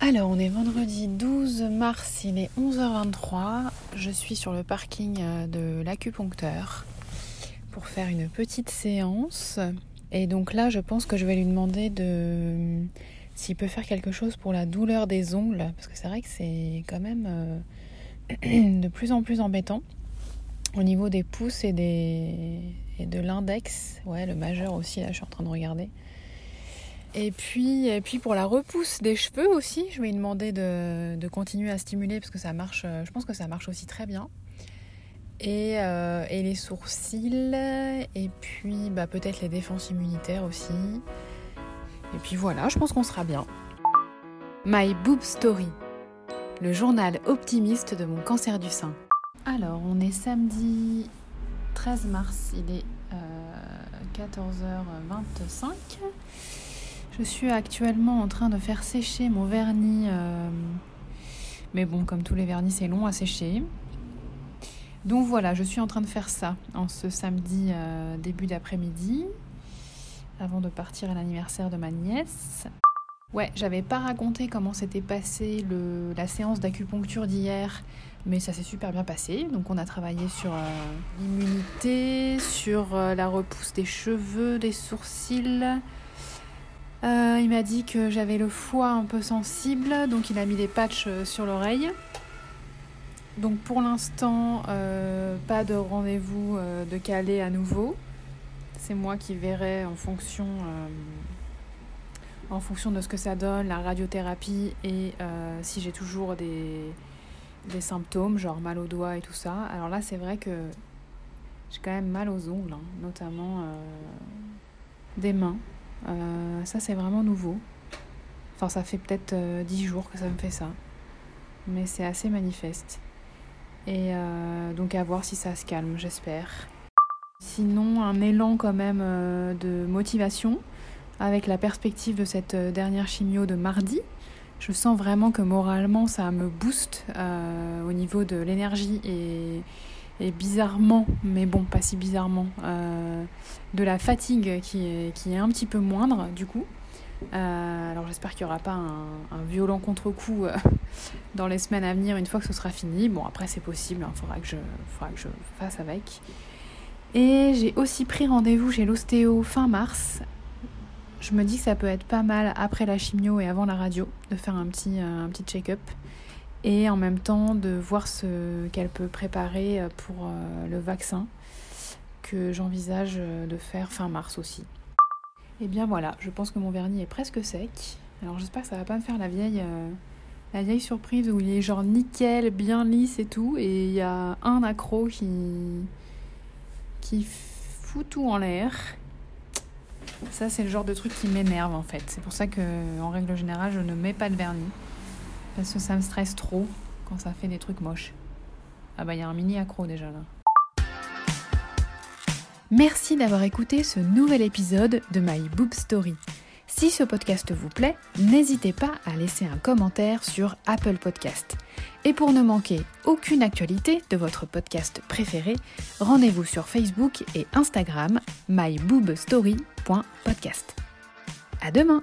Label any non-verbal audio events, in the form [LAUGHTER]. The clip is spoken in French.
Alors, on est vendredi 12 mars, il est 11h23. Je suis sur le parking euh, de l'acupuncteur pour faire une petite séance. Et donc là, je pense que je vais lui demander de s'il peut faire quelque chose pour la douleur des ongles, parce que c'est vrai que c'est quand même euh, [CLEARS THROAT] de plus en plus embêtant au niveau des pouces et, des... et de l'index. Ouais, le majeur aussi, là, je suis en train de regarder. Et puis, et puis pour la repousse des cheveux aussi, je vais lui demander de, continuer à stimuler parce que ça marche, euh, je pense que ça marche aussi très bien. Et, euh, les sourcils, et puis bah, peut-être les défenses immunitaires aussi. Et puis voilà, je pense qu'on sera bien. My Boob Story, le journal optimiste de mon cancer du sein. Alors, on est samedi 13 mars, il est 14h25. Je suis actuellement en train de faire sécher mon vernis. Euh, mais bon, comme tous les vernis, c'est long à sécher. Donc voilà, je suis en train de faire ça en ce samedi euh, début d'après-midi, avant de partir à l'anniversaire de ma nièce. Ouais, j'avais pas raconté comment s'était passé le, la séance d'acupuncture d'hier, mais ça s'est super bien passé. Donc on a travaillé sur euh, l'immunité, sur la repousse des cheveux, des sourcils, euh, il m'a dit que j'avais le foie un peu sensible, donc il a mis des patchs euh, sur l'oreille. Donc pour l'instant, euh, pas de rendez-vous de Calais à nouveau. C'est moi qui verrai en fonction, en fonction de ce que ça donne, la radiothérapie et si j'ai toujours des, symptômes, genre mal aux doigts et tout ça. Alors là, c'est vrai que j'ai quand même mal aux ongles, hein, notamment des mains. Euh, ça, c'est vraiment nouveau. Enfin, ça fait peut-être euh, dix jours que ça me fait ça. Mais c'est assez manifeste. Et euh, donc à voir si ça se calme, j'espère. Sinon, un élan quand même de motivation avec la perspective de cette dernière chimio de mardi. Je sens vraiment que moralement ça me booste au niveau de l'énergie et, et bizarrement, mais bon, pas si bizarrement, euh, de la fatigue qui est, qui est un petit peu moindre du coup. Euh, alors j'espère qu'il n'y aura pas un, violent contre-coup euh, [LAUGHS] dans les semaines à venir une fois que ce sera fini. Bon après c'est possible, il hein, faudra, que je, faudra que je fasse avec. Et j'ai aussi pris rendez-vous chez l'ostéo fin mars. Je me dis que ça peut être pas mal après la chimio et avant la radio de faire un petit, un petit check-up et en même temps de voir ce qu'elle peut préparer euh, pour euh, le vaccin que j'envisage euh, de faire fin mars aussi. Et bien voilà, je pense que mon vernis est presque sec. Alors j'espère que ça va pas me faire la vieille, la vieille surprise où il est genre nickel, bien lisse et tout, et il y a un accro qui, qui fout tout en l'air. Ça c'est le genre de truc qui m'énerve en fait. C'est pour ça que en règle générale je ne mets pas de vernis. Parce ça me stresse trop quand ça fait des trucs moches. Ah bah il y a un mini accro déjà là. Merci d'avoir écouté ce nouvel épisode de My Boob Story. Si ce podcast vous plaît, n'hésitez pas à laisser un commentaire sur Apple Podcast. Et pour ne manquer aucune actualité de votre podcast préféré, rendez-vous sur Facebook et Instagram myboobstory.podcast. À demain!